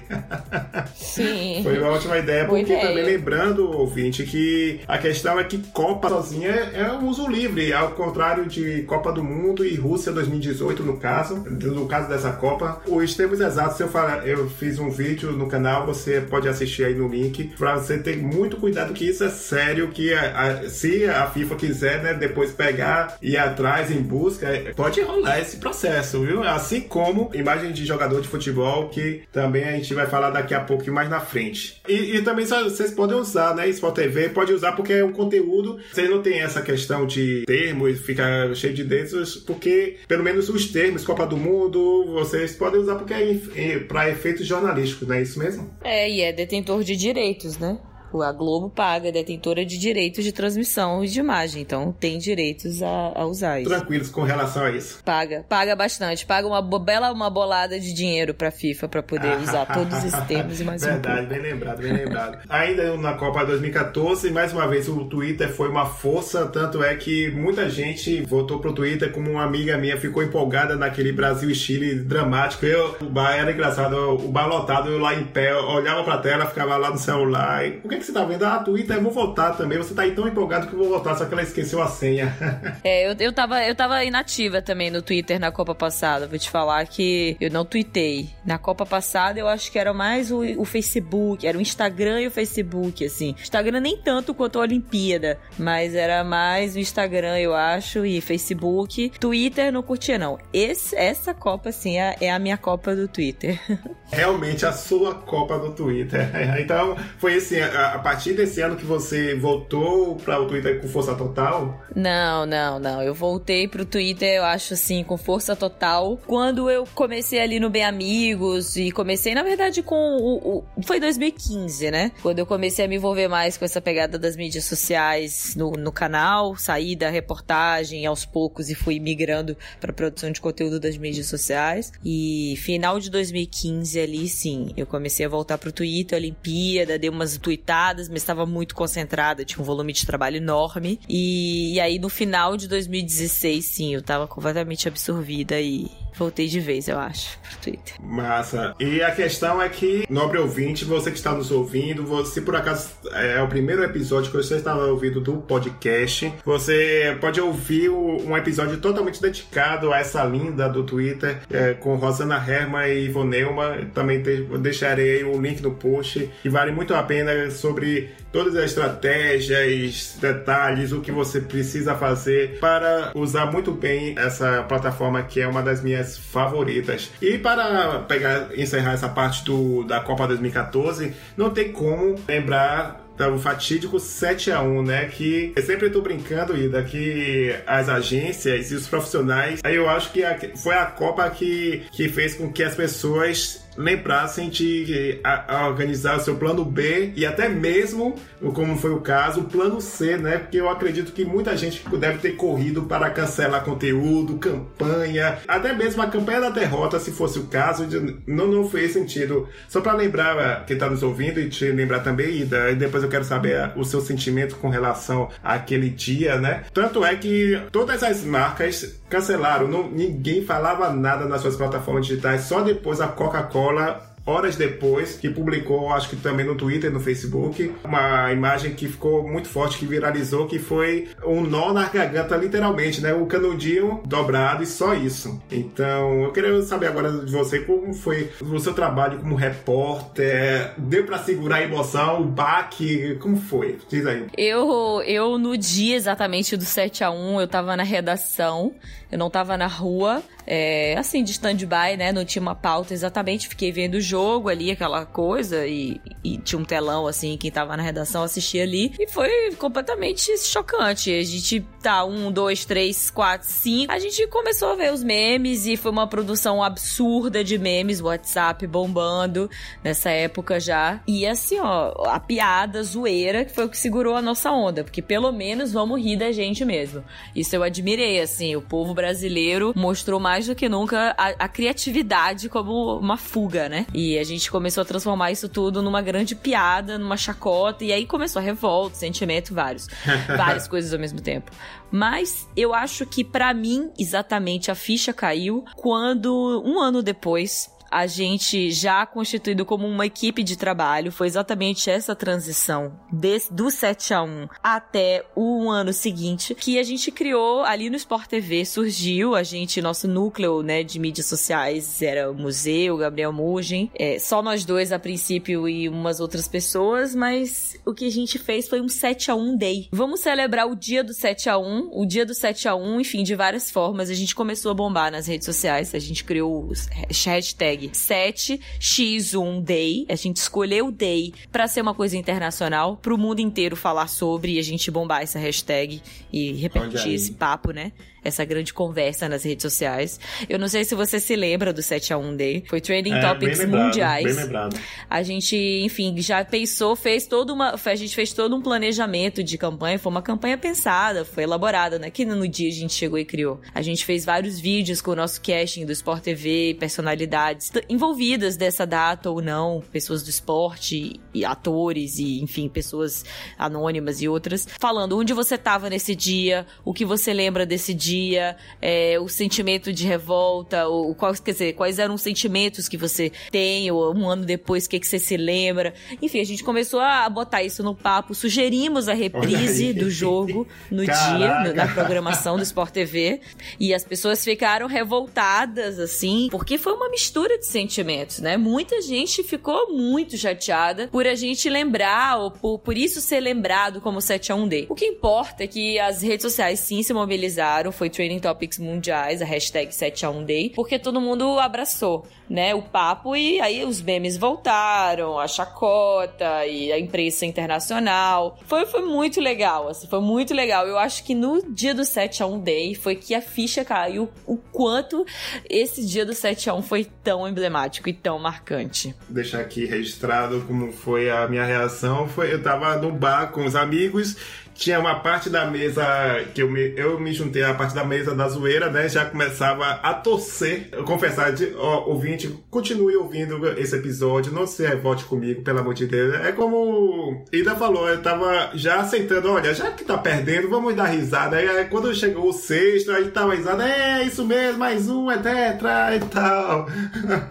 [SPEAKER 3] Sim.
[SPEAKER 2] foi uma ótima ideia, porque ideia. também lembrando, ouvinte, que a questão é que Copa sozinha é um uso livre, ao contrário de Copa do Mundo e Rússia 2018, no caso, no caso dessa Copa. Os termos exatos, eu, falar, eu fiz um vídeo no canal, você pode assistir aí no link, para você ter muito cuidado que isso é sério que a, a, se a FIFA quiser, né, depois pegar e ir atrás em busca, pode rolar esse processo, viu? Assim como imagem de jogador de futebol, que também a gente vai falar daqui a pouco mais na frente. E, e também vocês podem usar, né? Sport TV pode usar porque é um conteúdo, não tem essa questão de termos, ficar cheio de dedos, porque pelo menos os termos, Copa do Mundo, vocês podem usar porque é para efeitos jornalísticos, não é isso mesmo?
[SPEAKER 3] É, e é detentor de direitos, né? A Globo paga, é detentora de direitos de transmissão e de imagem, então tem direitos a, a usar isso.
[SPEAKER 2] Tranquilos com relação a isso.
[SPEAKER 3] Paga, paga bastante, paga uma bela uma bolada de dinheiro pra FIFA pra poder usar todos esses termos e mais
[SPEAKER 2] Verdade,
[SPEAKER 3] um
[SPEAKER 2] bem lembrado, bem lembrado. Ainda na Copa 2014, mais uma vez o Twitter foi uma força, tanto é que muita gente votou pro Twitter, como uma amiga minha ficou empolgada naquele Brasil e Chile dramático. Eu, o bar era engraçado, o bar lotado, eu lá em pé, olhava pra tela, ficava lá no celular. E, o que, é que você tá vendo? Ah, Twitter, eu vou voltar também. Você tá aí tão empolgado que eu vou voltar, só que ela esqueceu a senha.
[SPEAKER 3] é, eu, eu, tava, eu tava inativa também no Twitter na Copa passada. Vou te falar que eu não tuitei. Na Copa passada eu acho que era mais o, o Facebook, era o Instagram e o Facebook, assim. Instagram nem tanto quanto a Olimpíada, mas era mais o Instagram, eu acho, e Facebook. Twitter não curtia, não. Esse, essa Copa, assim, é, é a minha Copa do Twitter.
[SPEAKER 2] Realmente a sua Copa do Twitter. Então, foi assim, a, a partir desse ano que você voltou para o Twitter com força total?
[SPEAKER 3] Não, não, não. Eu voltei pro Twitter, eu acho assim, com força total. Quando eu comecei ali no Bem Amigos e comecei, na verdade, com o, o foi 2015, né? Quando eu comecei a me envolver mais com essa pegada das mídias sociais no, no canal, saí da reportagem aos poucos e fui migrando para produção de conteúdo das mídias sociais. E final de 2015 ali, sim, eu comecei a voltar pro Twitter, Olimpíada, dei umas tweetadas, mas estava muito concentrada, tinha um volume de trabalho enorme. E, e aí no final de 2016, sim, eu tava completamente absorvida e voltei de vez, eu acho, pro Twitter.
[SPEAKER 2] Massa. E a questão é que, nobre ouvinte, você que está nos ouvindo, você por acaso é o primeiro episódio que você está ouvindo do podcast, você pode ouvir um episódio totalmente dedicado a essa linda do Twitter, é, com Rosana Herman e Ivonelma. Também te, deixarei o link no post, e vale muito a pena sobre todas as estratégias, detalhes, o que você precisa fazer para usar muito bem essa plataforma que é uma das minhas favoritas. E para pegar encerrar essa parte do, da Copa 2014, não tem como lembrar o fatídico 7 a 1 né? Que eu sempre tô brincando, Ida, que as agências e os profissionais, aí eu acho que a, foi a Copa que, que fez com que as pessoas lembrassem de organizar o seu plano B e até mesmo, como foi o caso, o plano C, né? Porque eu acredito que muita gente deve ter corrido para cancelar conteúdo, campanha, até mesmo a campanha da derrota, se fosse o caso, não, não fez sentido. Só para lembrar eh, quem está nos ouvindo e te lembrar também, Ida, e depois eu quero saber eh, o seu sentimento com relação àquele dia, né? Tanto é que todas as marcas cancelaram, não, ninguém falava nada nas suas plataformas digitais, só depois a Coca-Cola horas depois, que publicou, acho que também no Twitter, no Facebook, uma imagem que ficou muito forte, que viralizou, que foi um nó na garganta, literalmente, né? O canudinho dobrado e só isso. Então, eu queria saber agora de você como foi o seu trabalho como repórter. Deu para segurar a emoção, o baque? Como foi? Diz aí.
[SPEAKER 3] Eu, eu no dia exatamente do 7 a 1 eu tava na redação, eu não tava na rua é, assim, de stand-by, né? Não tinha uma pauta exatamente. Fiquei vendo o jogo ali, aquela coisa, e, e, tinha um telão, assim, quem tava na redação assistia ali. E foi completamente chocante. A gente tá, um, dois, três, quatro, cinco. A gente começou a ver os memes e foi uma produção absurda de memes, WhatsApp bombando nessa época já. E assim, ó, a piada, a zoeira, que foi o que segurou a nossa onda, porque pelo menos vamos rir da gente mesmo. Isso eu admirei, assim, o povo brasileiro mostrou mais mais do que nunca a, a, criatividade como uma fuga, né? E a gente começou a transformar isso tudo numa grande piada, numa chacota, e aí começou a revolta, sentimento, vários. várias coisas ao mesmo tempo. Mas eu acho que para mim, exatamente, a ficha caiu quando, um ano depois, a gente já constituído como uma equipe de trabalho, foi exatamente essa transição desse, do 7 a 1 até o ano seguinte, que a gente criou ali no Sport TV, surgiu a gente, nosso núcleo, né, de mídias sociais. Era o museu, Gabriel Mugen, é, só nós dois a princípio e umas outras pessoas, mas o que a gente fez foi um 7 a 1 day. Vamos celebrar o dia do 7 a 1, o dia do 7 a 1, enfim, de várias formas. A gente começou a bombar nas redes sociais, a gente criou o hashtag 7x1 Day. A gente escolheu o Day para ser uma coisa internacional, para o mundo inteiro falar sobre e a gente bombar essa hashtag e repetir esse papo, né? Essa grande conversa nas redes sociais. Eu não sei se você se lembra do 7 a 1 Day. Foi trending é, topics
[SPEAKER 2] bem lembrado,
[SPEAKER 3] mundiais.
[SPEAKER 2] Bem lembrado.
[SPEAKER 3] A gente, enfim, já pensou, fez toda uma. A gente fez todo um planejamento de campanha. Foi uma campanha pensada, foi elaborada, né? Que no dia a gente chegou e criou. A gente fez vários vídeos com o nosso casting do Sport TV, personalidades envolvidas dessa data ou não, pessoas do esporte e atores e, enfim, pessoas anônimas e outras, falando onde você estava nesse dia, o que você lembra desse dia dia, é, o sentimento de revolta, ou quais, quer dizer, quais eram os sentimentos que você tem, ou um ano depois, o que, que você se lembra. Enfim, a gente começou a botar isso no papo, sugerimos a reprise do jogo no Caraca. dia, na programação do Sport TV, e as pessoas ficaram revoltadas, assim, porque foi uma mistura de sentimentos, né? Muita gente ficou muito chateada por a gente lembrar, ou por, por isso ser lembrado como 7 a 1 Day. O que importa é que as redes sociais sim se mobilizaram, foi foi Training Topics mundiais, a hashtag 7 a 1 Day, porque todo mundo abraçou, né, o papo e aí os memes voltaram, a chacota e a imprensa internacional. Foi, foi muito legal, assim, foi muito legal. Eu acho que no dia do 7 a 1 Day foi que a ficha caiu o quanto esse dia do 7 a 1 foi tão emblemático e tão marcante.
[SPEAKER 2] Deixar aqui registrado como foi a minha reação, foi eu tava no bar com os amigos tinha uma parte da mesa que eu me, eu me juntei à parte da mesa da zoeira, né? Já começava a torcer. Eu confessar, de, ó, ouvinte, continue ouvindo esse episódio, não se revolte comigo, pelo amor de Deus. É como Ida falou, eu tava já aceitando, olha, já que tá perdendo, vamos dar risada. Aí quando chegou o sexto, aí tava risada, é isso mesmo, mais um, é tetra e tal.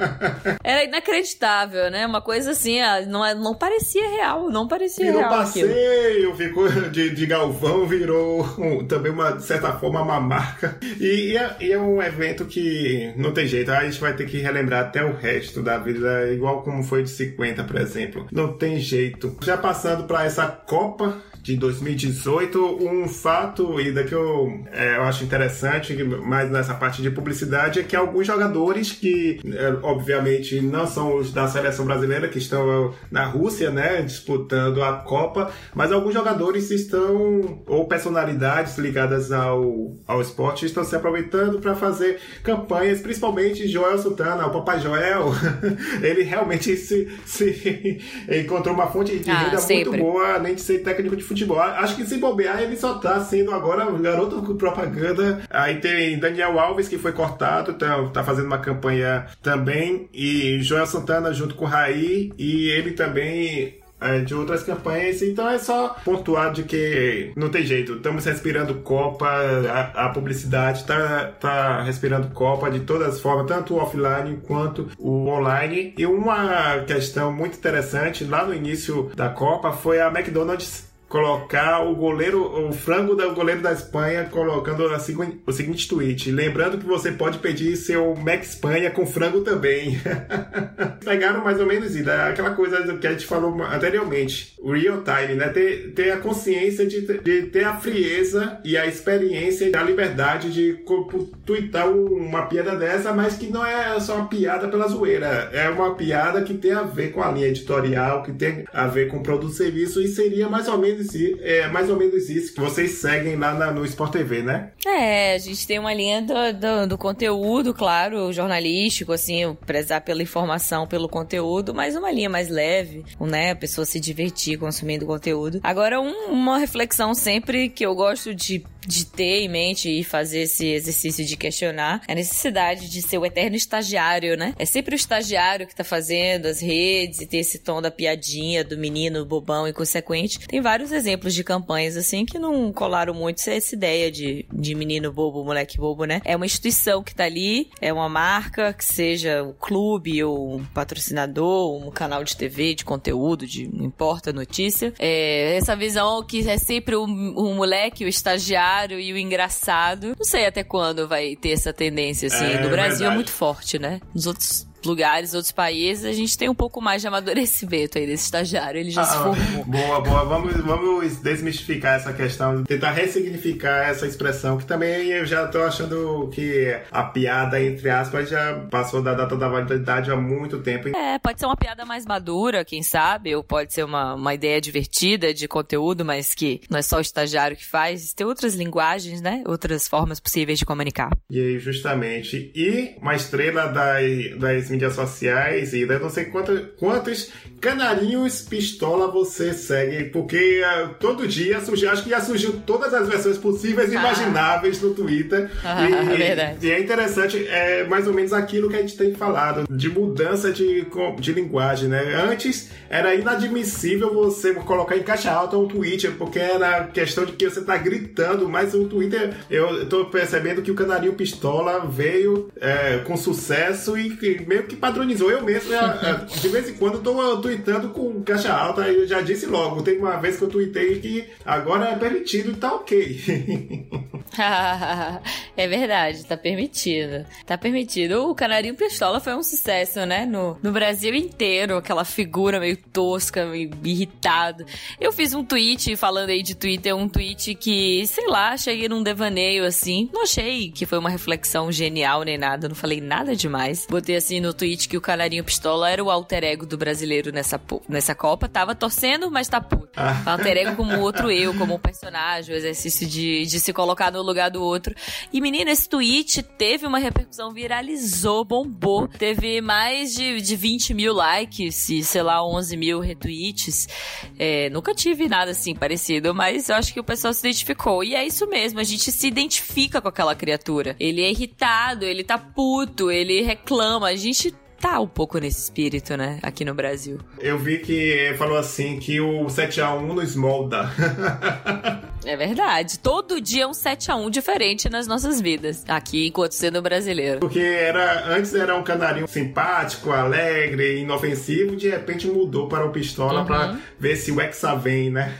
[SPEAKER 3] Era inacreditável, né? Uma coisa assim, não, é, não parecia real, não parecia
[SPEAKER 2] Virou
[SPEAKER 3] real.
[SPEAKER 2] passeio, aquilo. ficou de de Galvão virou um, também, uma, de certa forma, uma marca. E, e, é, e, é, um evento que não tem jeito, a gente vai ter que relembrar até o resto da vida, igual como foi de 50, por exemplo. Não tem jeito. Já passando para essa Copa de 2018. Um fato, e daqui eu, é, eu acho interessante, mais nessa parte de publicidade, é que alguns jogadores que, é, obviamente, não são os da seleção brasileira, que estão na Rússia, né, disputando a Copa, mas alguns jogadores estão, ou personalidades ligadas ao, ao esporte, estão se aproveitando para fazer campanhas, principalmente Joel Santana, o Papai Joel, ele realmente se, se encontrou uma fonte de ah, renda muito boa, além de ser técnico de futebol futebol. Acho que se bobear, ele só tá sendo agora um garoto com propaganda. Aí tem Daniel Alves, que foi cortado, tá, tá fazendo uma campanha também. E Joel Santana junto com o Raí. E ele também é, de outras campanhas. Então é só pontuar de que não tem jeito. Estamos respirando Copa, a, a publicidade está tá respirando Copa de todas as formas, tanto o offline quanto o online. E uma questão muito interessante lá no início da Copa foi a McDonald's colocar o goleiro, o frango do goleiro da Espanha, colocando assim, o seguinte tweet. Lembrando que você pode pedir seu Mac Espanha com frango também. Pegaram mais ou menos isso, né? aquela coisa que a gente falou anteriormente, real time, né? Ter, ter a consciência de, de ter a frieza e a experiência e a liberdade de twittar uma piada dessa, mas que não é só uma piada pela zoeira. É uma piada que tem a ver com a linha editorial, que tem a ver com o produto e serviço e seria mais ou menos, é mais ou menos isso que vocês seguem lá na, no Sport TV, né?
[SPEAKER 3] É, a gente tem uma linha do, do, do conteúdo, claro, jornalístico, assim, prezar pela informação, pelo conteúdo, mas uma linha mais leve, né? A pessoa se divertir consumindo conteúdo. Agora, um, uma reflexão sempre que eu gosto de de ter em mente e fazer esse exercício de questionar é a necessidade de ser o eterno estagiário, né? É sempre o estagiário que tá fazendo as redes e ter esse tom da piadinha do menino bobão inconsequente. Tem vários exemplos de campanhas assim que não colaram muito essa ideia de, de menino bobo, moleque bobo, né? É uma instituição que tá ali, é uma marca, que seja um clube ou um patrocinador, um canal de TV, de conteúdo, de não importa notícia. É essa visão que é sempre o, o moleque, o estagiário e o engraçado. Não sei até quando vai ter essa tendência, assim. É, no Brasil é verdade. é muito forte, né? Nos outros lugares, outros países, a gente tem um pouco mais de amadurecimento aí desse estagiário. Ele já ah, se formou.
[SPEAKER 2] Boa, boa. Vamos, vamos desmistificar essa questão, tentar ressignificar essa expressão, que também eu já tô achando que a piada, entre aspas, já passou da data da validade há muito tempo.
[SPEAKER 3] É, pode ser uma piada mais madura, quem sabe, ou pode ser uma, uma ideia divertida de conteúdo, mas que não é só o estagiário que faz. Tem outras linguagens, né? Outras formas possíveis de comunicar.
[SPEAKER 2] E aí, justamente. E uma estrela das, das mídias sociais e eu não sei quantos, quantos canarinhos pistola você segue, porque uh, todo dia surgiu, acho que já surgiu todas as versões possíveis e ah. imagináveis no Twitter.
[SPEAKER 3] Ah, e, é verdade.
[SPEAKER 2] E é interessante, é mais ou menos aquilo que a gente tem falado, de mudança de, de linguagem, né? Antes era inadmissível você colocar em caixa alta um Twitter, porque era questão de que você tá gritando, mas o Twitter, eu tô percebendo que o canarinho pistola veio é, com sucesso e, e meio que padronizou. Eu mesmo, de vez em quando, tô tweetando com caixa alta e eu já disse logo. Tem uma vez que eu tweetei que agora é permitido e tá ok.
[SPEAKER 3] é verdade, tá permitido. Tá permitido. O Canarinho Pistola foi um sucesso, né? No, no Brasil inteiro, aquela figura meio tosca, meio irritado. Eu fiz um tweet falando aí de Twitter, um tweet que, sei lá, cheguei num devaneio assim. Não achei que foi uma reflexão genial nem nada, não falei nada demais. Botei assim no tweet que o Canarinho Pistola era o alter ego do brasileiro nessa, nessa Copa. Tava torcendo, mas tá puto. Ah. Alter ego como outro eu, como um personagem, o exercício de, de se colocar no lugar do outro. E, menina, esse tweet teve uma repercussão, viralizou, bombou. Teve mais de, de 20 mil likes e, sei lá, 11 mil retweets. É, nunca tive nada assim parecido, mas eu acho que o pessoal se identificou. E é isso mesmo, a gente se identifica com aquela criatura. Ele é irritado, ele tá puto, ele reclama. A gente tá um pouco nesse espírito, né? Aqui no Brasil.
[SPEAKER 2] Eu vi que falou assim que o 7x1 nos molda.
[SPEAKER 3] é verdade. Todo dia é um 7x1 diferente nas nossas vidas. Aqui, enquanto sendo brasileiro.
[SPEAKER 2] Porque era, antes era um canarinho simpático, alegre, inofensivo. De repente mudou para o pistola uhum. para ver se o Hexa vem, né?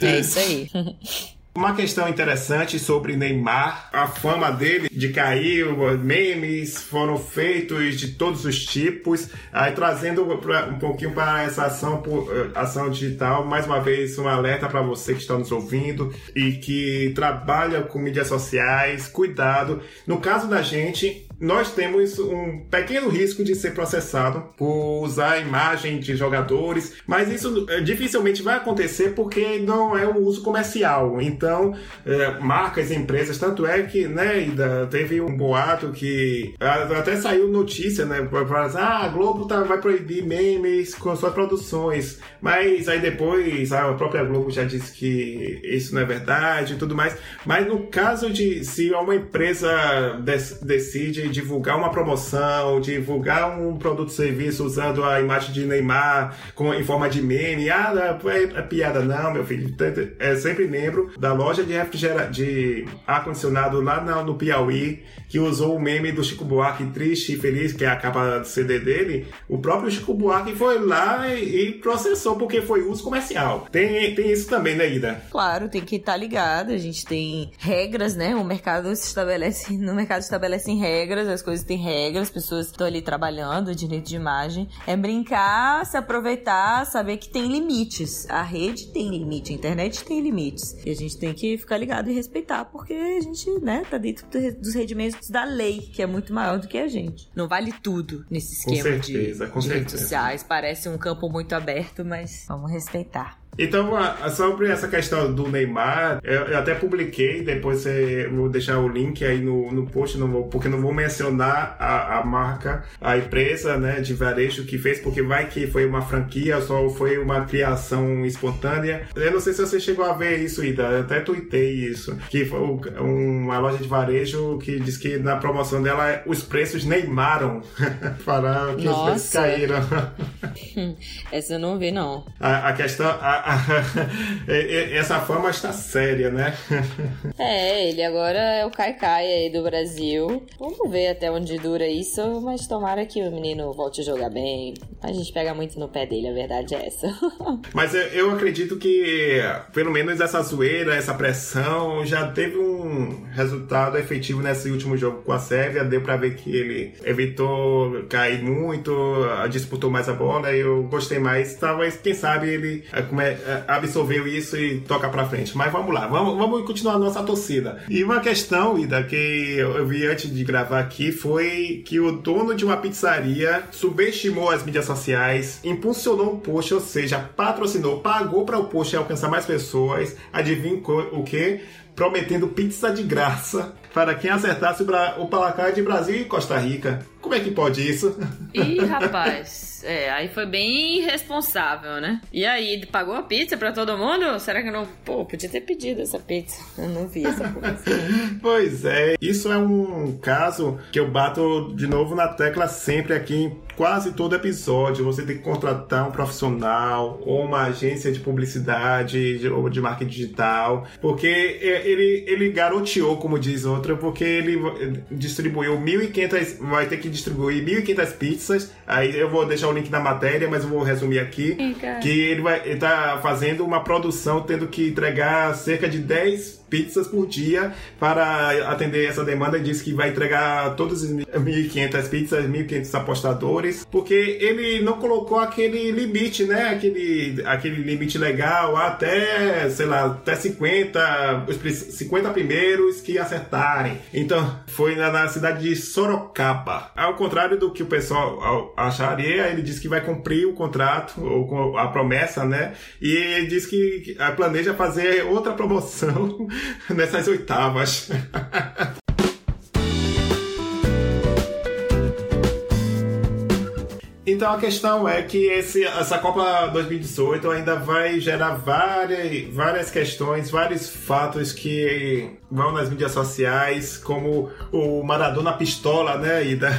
[SPEAKER 3] é isso aí.
[SPEAKER 2] Uma questão interessante sobre Neymar, a fama dele de cair, memes foram feitos de todos os tipos, aí trazendo um pouquinho para essa ação, eh, ação digital, mais uma vez um alerta para você que está nos ouvindo e que trabalha com mídias sociais, cuidado. No caso da gente, nós temos um pequeno risco de ser processado por usar a imagem de jogadores, mas isso eh, dificilmente vai acontecer porque não é um uso comercial. Então, é, marcas, empresas, tanto é que, né, teve um boato que até saiu notícia, né, para ah, a Globo tá, vai proibir memes com suas produções, mas aí depois a própria Globo já disse que isso não é verdade e tudo mais. Mas no caso de se uma empresa decide divulgar uma promoção, divulgar um produto serviço usando a imagem de Neymar com, em forma de meme. Ah, não é, é piada, não, meu filho. É sempre membro da loja de refrigerador de ar-condicionado lá no Piauí, que usou o meme do Chico Buarque triste e feliz, que é a capa do CD dele. O próprio Chico Buarque foi lá e, e processou porque foi uso comercial. Tem, tem isso também, né, Ida?
[SPEAKER 3] Claro, tem que estar tá ligado. A gente tem regras, né? O mercado se estabelece, no mercado estabelecem regras, as coisas têm regras, as pessoas estão ali trabalhando, direito de imagem. É brincar, se aproveitar, saber que tem limites. A rede tem limite, a internet tem limites. E a gente tem que ficar ligado e respeitar, porque a gente, né, tá dentro dos rendimentos da lei, que é muito maior do que a gente. Não vale tudo nesse esquema certeza, de, de redes sociais. Parece um campo muito aberto, mas vamos respeitar.
[SPEAKER 2] Então, sobre essa questão do Neymar, eu, até publiquei, depois vou deixar o link aí no, no post, não vou, porque não vou mencionar a, a marca, a empresa né, de varejo que fez, porque vai que foi uma franquia, só foi uma criação espontânea. Eu não sei se você chegou a ver isso, Ida, eu até tuitei isso, que foi uma loja de varejo que diz que na promoção dela os preços neymaram para que Nossa. os preços caíram.
[SPEAKER 3] Essa eu não vi, não.
[SPEAKER 2] A, a questão... A, essa fama está séria, né?
[SPEAKER 3] é, ele agora é o Kaikai aí do Brasil. Vamos ver até onde dura isso, mas tomara que o menino volte a jogar bem. A gente pega muito no pé dele, a verdade é essa.
[SPEAKER 2] mas eu acredito que, pelo menos essa zoeira, essa pressão, já teve um resultado efetivo nesse último jogo com a Sérvia. Deu pra ver que ele evitou cair muito, disputou mais a bola. Eu gostei mais. Talvez, quem sabe, ele como é, absorveu isso e toca pra frente. Mas vamos lá, vamos, vamos continuar a nossa torcida. E uma questão, Ida, que eu vi antes de gravar aqui foi que o dono de uma pizzaria subestimou as mídias sociais, impulsionou o post, ou seja, patrocinou, pagou para o post alcançar mais pessoas. Adivinha o que? Prometendo pizza de graça para quem acertasse o placar de Brasil e Costa Rica. Como é que pode isso?
[SPEAKER 3] Ih, rapaz. É, aí foi bem irresponsável, né? E aí, pagou a pizza pra todo mundo? Será que não. Pô, podia ter pedido essa pizza. Eu não vi essa coisa.
[SPEAKER 2] pois é, isso é um caso que eu bato de novo na tecla sempre aqui quase todo episódio você tem que contratar um profissional ou uma agência de publicidade ou de marketing digital, porque ele, ele garoteou, como diz outra, porque ele distribuiu 1.500, vai ter que distribuir 1.500 pizzas, aí eu vou deixar o link na matéria, mas eu vou resumir aqui, que ele vai ele tá fazendo uma produção tendo que entregar cerca de 10 pizzas por dia para atender essa demanda. Ele disse que vai entregar todas as 1.500 pizzas, 1.500 apostadores, porque ele não colocou aquele limite, né? Aquele, aquele limite legal até, sei lá, até 50, os 50 primeiros que acertarem. Então, foi na, na cidade de Sorocaba. Ao contrário do que o pessoal acharia, ele disse que vai cumprir o contrato, ou a promessa, né? E ele disse que planeja fazer outra promoção nessas oitavas. Então a questão é que esse, essa Copa 2018 ainda vai gerar várias, várias questões, vários fatos que vão nas mídias sociais, como o Maradona Pistola, né, Ida?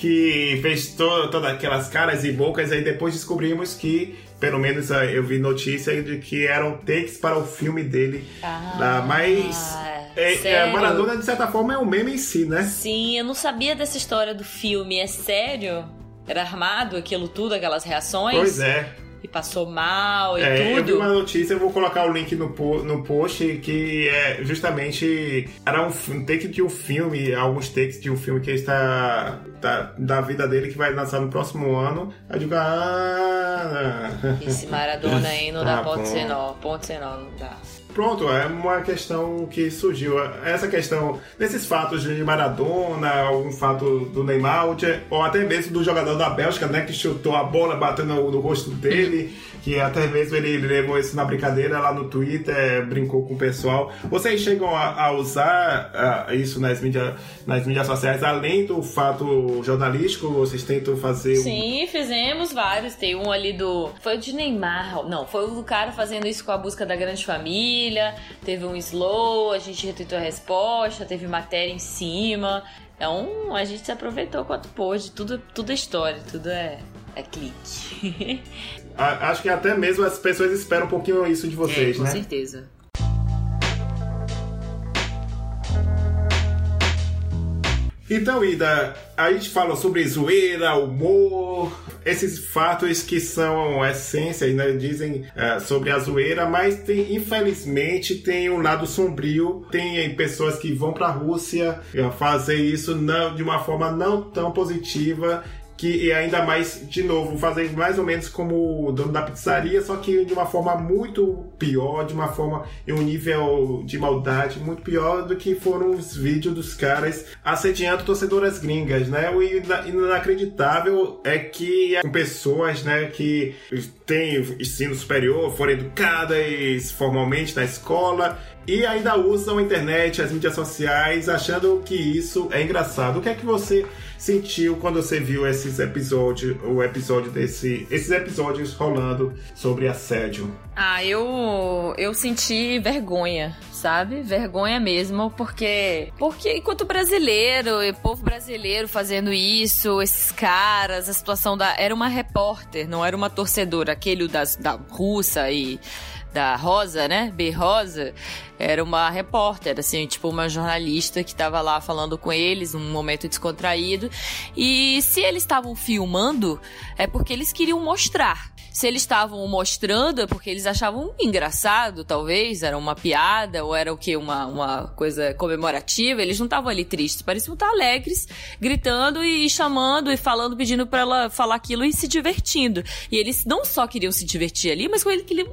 [SPEAKER 2] que fez to, todas aquelas caras e bocas, aí depois descobrimos que pelo menos eu vi notícia de que eram takes para o filme dele. Ah, mas é, é, Maradona, de certa forma, é um meme em si, né?
[SPEAKER 3] Sim, eu não sabia dessa história do filme. É sério? Era armado aquilo tudo, aquelas reações?
[SPEAKER 2] Pois é
[SPEAKER 3] e passou mal e
[SPEAKER 2] é,
[SPEAKER 3] tudo.
[SPEAKER 2] Eu vi uma notícia, eu vou colocar o link no, no post, que é justamente era um, um take de um filme, alguns takes de um filme que está da, da vida dele que vai lançar no próximo ano. Aí eu digo, ah.
[SPEAKER 3] Esse Maradona aí não dá ah, ponto nó, ponto nó, não dá.
[SPEAKER 2] Pronto, é uma questão que surgiu. Essa questão desses fatos de Maradona, algum fato do Neymar, ou até mesmo do jogador da Bélgica, né, que chutou a bola batendo no, rosto dele que até mesmo ele levou isso na brincadeira lá no Twitter, brincou com o pessoal. Vocês chegam a, a usar uh, isso nas mídias, nas mídias sociais, além do fato jornalístico? Vocês tentam fazer.
[SPEAKER 3] Sim, fizemos vários. Tem um ali do. Foi o de Neymar. Não, foi o cara fazendo isso com a busca da grande família. Teve um slow, a gente retweetou a resposta, teve matéria em cima. Um. A gente se aproveitou quanto pôde. Tudo, tudo é história, tudo é, é clique.
[SPEAKER 2] Acho que até mesmo as pessoas esperam um pouquinho isso de vocês,
[SPEAKER 3] é, com
[SPEAKER 2] né?
[SPEAKER 3] Com certeza.
[SPEAKER 2] Então, Ida, a gente fala sobre zoeira, humor, esses fatos que são essências, né? Dizem uh, sobre a zoeira, mas tem, infelizmente tem um lado sombrio. Tem pessoas que vão para a Rússia fazer isso não, de uma forma não tão positiva que é ainda mais, de novo, fazer mais ou menos como o dono da pizzaria, só que de uma forma muito pior, de uma forma em um nível de maldade muito pior do que foram os vídeos dos caras assediando torcedoras gringas, né? O inacreditável é que com pessoas, né, que têm ensino superior, foram educadas formalmente na escola e ainda usam a internet, as mídias sociais, achando que isso é engraçado. O que é que você sentiu quando você viu esses episódios, o episódio desse, esses episódios rolando sobre assédio?
[SPEAKER 3] Ah, eu eu senti vergonha, sabe? Vergonha mesmo, porque porque enquanto brasileiro, e povo brasileiro fazendo isso, esses caras, a situação da era uma repórter, não era uma torcedora, aquele das, da russa e da Rosa, né? B Rosa, era uma repórter, assim, tipo uma jornalista que estava lá falando com eles num momento descontraído. E se eles estavam filmando, é porque eles queriam mostrar. Se eles estavam mostrando, é porque eles achavam engraçado, talvez, era uma piada, ou era o que? Uma, uma coisa comemorativa. Eles não estavam ali tristes, pareciam estar alegres, gritando e chamando e falando, pedindo para ela falar aquilo e se divertindo. E eles não só queriam se divertir ali, mas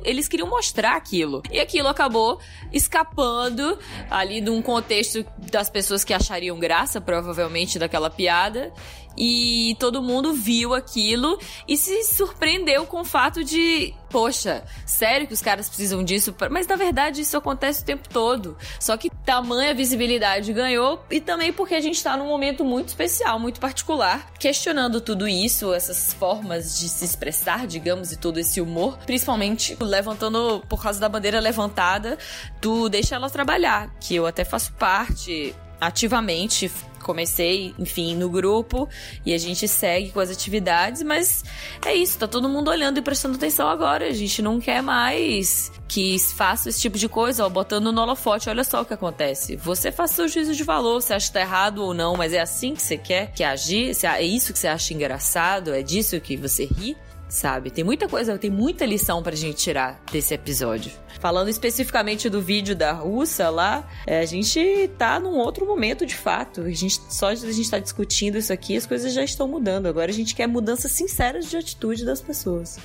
[SPEAKER 3] eles queriam mostrar aquilo. E aquilo acabou escapando ali de um contexto das pessoas que achariam graça, provavelmente, daquela piada e todo mundo viu aquilo e se surpreendeu com o fato de, poxa, sério que os caras precisam disso? Mas na verdade isso acontece o tempo todo. Só que tamanha visibilidade ganhou e também porque a gente está num momento muito especial, muito particular, questionando tudo isso, essas formas de se expressar, digamos, e todo esse humor, principalmente levantando por causa da bandeira levantada do Deixa Ela Trabalhar, que eu até faço parte ativamente comecei, enfim, no grupo e a gente segue com as atividades, mas é isso, tá todo mundo olhando e prestando atenção agora. A gente não quer mais que faça esse tipo de coisa, ó, botando no holofote, olha só o que acontece. Você faz seu juízo de valor, você acha que tá errado ou não, mas é assim que você quer que agir, é isso que você acha engraçado, é disso que você ri sabe? Tem muita coisa, tem muita lição pra gente tirar desse episódio. Falando especificamente do vídeo da russa lá, é, a gente tá num outro momento de fato. A gente, só a gente tá discutindo isso aqui, as coisas já estão mudando. Agora a gente quer mudanças sinceras de atitude das pessoas.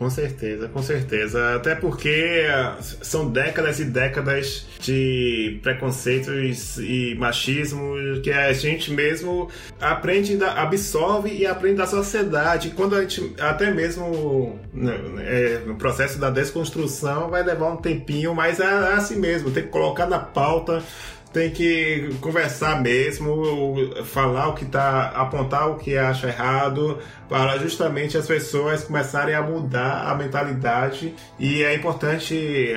[SPEAKER 2] Com certeza, com certeza. Até porque ah, são décadas e décadas de preconceitos e machismo que a gente mesmo aprende, absorve e aprende da sociedade. Quando a gente, até mesmo né, é, no processo da desconstrução, vai levar um tempinho, mas é assim mesmo, tem que colocar na pauta tem que conversar mesmo, falar o que tá, apontar o que acha errado, para justamente as pessoas começarem a mudar a mentalidade. E é importante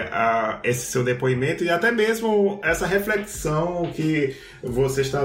[SPEAKER 2] esse seu depoimento e até mesmo essa reflexão que você está,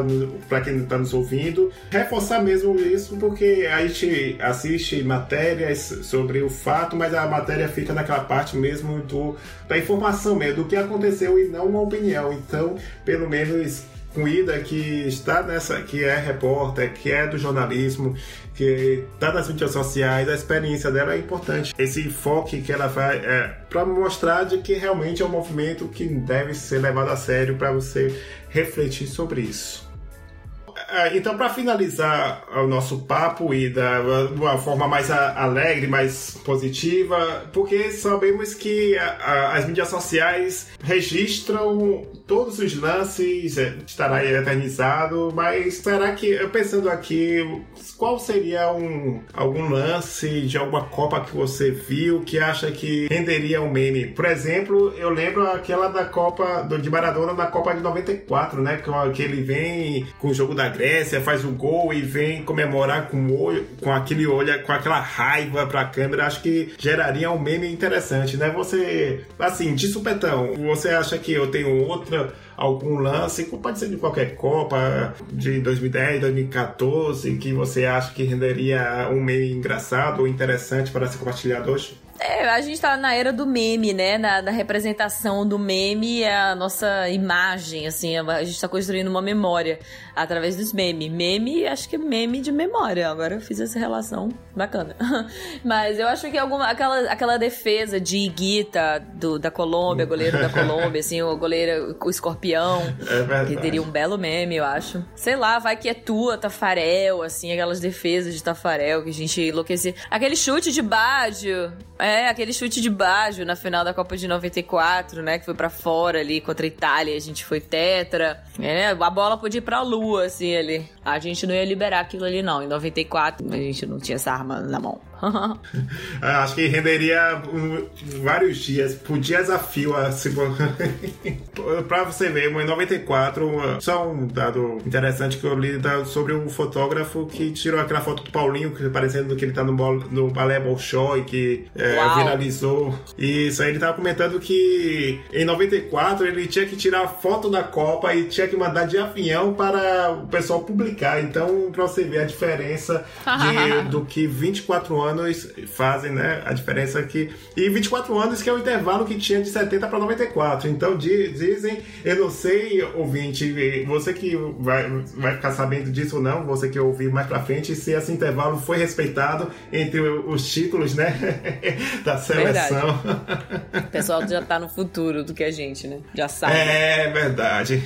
[SPEAKER 2] para quem está nos ouvindo, reforçar mesmo isso, porque a gente assiste matérias sobre o fato, mas a matéria fica naquela parte mesmo do, da informação mesmo, do que aconteceu e não uma opinião. Então, pelo menos com Ida que está nessa, que é repórter, que é do jornalismo, que está nas mídias sociais, a experiência dela é importante. Esse enfoque que ela faz é para mostrar de que realmente é um movimento que deve ser levado a sério para você refletir sobre isso. É, então, para finalizar o nosso papo e da, uma forma mais alegre, mais positiva, porque sabemos que a, a, as mídias sociais registram todos os lances, é, estará eternizado, mas será que, pensando aqui, qual seria um, algum lance de alguma Copa que você viu que acha que renderia um meme? Por exemplo, eu lembro aquela da Copa do, de Maradona na Copa de 94, né? Que, que ele vem com o jogo da Grécia, faz o gol e vem comemorar com o olho, com aquele olho, com aquela raiva pra câmera, acho que geraria um meme interessante, né? Você, assim, de supetão, você acha que eu tenho outra algum lance, pode ser de qualquer Copa de 2010, 2014, que você acha que renderia um meio engraçado ou interessante para ser compartilhado hoje?
[SPEAKER 3] É, a gente tá na era do meme, né? Na, na representação do meme, é a nossa imagem, assim, a gente tá construindo uma memória através dos memes. Meme, acho que é meme de memória. Agora eu fiz essa relação bacana. Mas eu acho que alguma, aquela, aquela defesa de Iguita do, da Colômbia, goleiro da Colômbia, assim, o goleiro, o escorpião,
[SPEAKER 2] é
[SPEAKER 3] que teria um belo meme, eu acho. Sei lá, vai que é tua, Tafarel, assim, aquelas defesas de Tafarel que a gente enlouquecia. Aquele chute de Baggio, é, aquele chute de Baggio na final da Copa de 94, né, que foi para fora ali contra a Itália, a gente foi tetra. É, a bola podia ir pra lua assim, ali. A gente não ia liberar aquilo ali, não. Em 94, a gente não tinha essa arma na mão.
[SPEAKER 2] É, acho que renderia vários dias, por dias a fio, assim, pra você ver, em 94, só um dado interessante que eu li sobre o fotógrafo que tirou aquela foto do Paulinho, parecendo que ele tá no, no balé Bolshoi, que é, viralizou. E isso aí ele tava comentando que em 94 ele tinha que tirar foto da Copa e tinha que mandar de avião para o pessoal publicar. Então, pra você ver a diferença de, do que 24 anos anos fazem né, a diferença aqui. E 24 anos que é o intervalo que tinha de 70 para 94. Então dizem, eu não sei, ouvinte, você que vai, vai ficar sabendo disso ou não, você que ouvir mais para frente, se esse intervalo foi respeitado entre os títulos né, da seleção.
[SPEAKER 3] Verdade. O pessoal já tá no futuro do que a gente, né? Já sabe.
[SPEAKER 2] É verdade.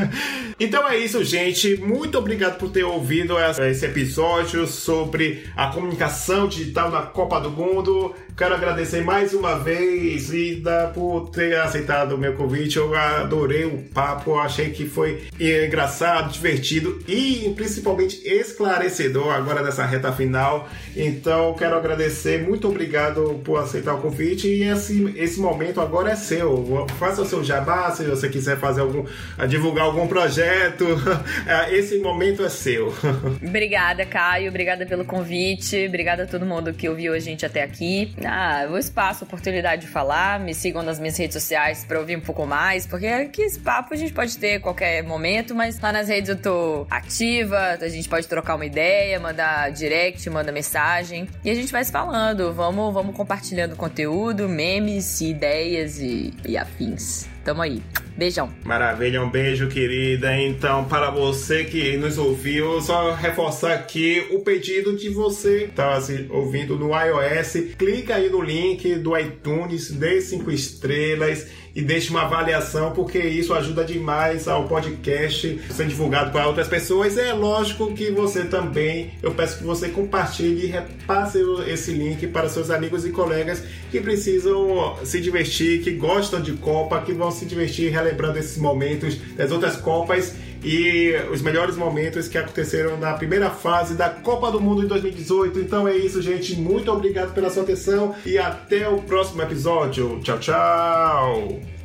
[SPEAKER 2] então é isso, gente. Muito obrigado por ter ouvido esse episódio sobre a comunicação de digital na Copa do Mundo. Quero agradecer mais uma vez, Ida, por ter aceitado o meu convite. Eu adorei o papo, achei que foi engraçado, divertido e principalmente esclarecedor agora nessa reta final. Então, quero agradecer, muito obrigado por aceitar o convite e esse, esse momento agora é seu. Faça o seu jabá se você quiser fazer algum, divulgar algum projeto. Esse momento é seu.
[SPEAKER 3] Obrigada, Caio. Obrigada pelo convite. Obrigada a todo mundo que ouviu a gente até aqui. Ah, o espaço, oportunidade de falar. Me sigam nas minhas redes sociais para ouvir um pouco mais, porque aqui esse papo a gente pode ter a qualquer momento, mas lá nas redes eu tô ativa, a gente pode trocar uma ideia, mandar direct, mandar mensagem e a gente vai se falando. Vamos, vamos compartilhando conteúdo, memes, ideias e, e afins. Tamo aí. Beijão.
[SPEAKER 2] Maravilha, um beijo, querida. Então, para você que nos ouviu, só reforçar aqui o pedido de você que tá assim, ouvindo no iOS. Clica aí no link do iTunes, dê cinco estrelas e deixe uma avaliação, porque isso ajuda demais ao podcast ser divulgado para outras pessoas. É lógico que você também, eu peço que você compartilhe e repasse esse link para seus amigos e colegas que precisam se divertir, que gostam de Copa, que vão se divertir relembrando esses momentos das outras Copas e os melhores momentos que aconteceram na primeira fase da Copa do Mundo em 2018. Então é isso, gente. Muito obrigado pela sua atenção e até o próximo episódio. Tchau, tchau!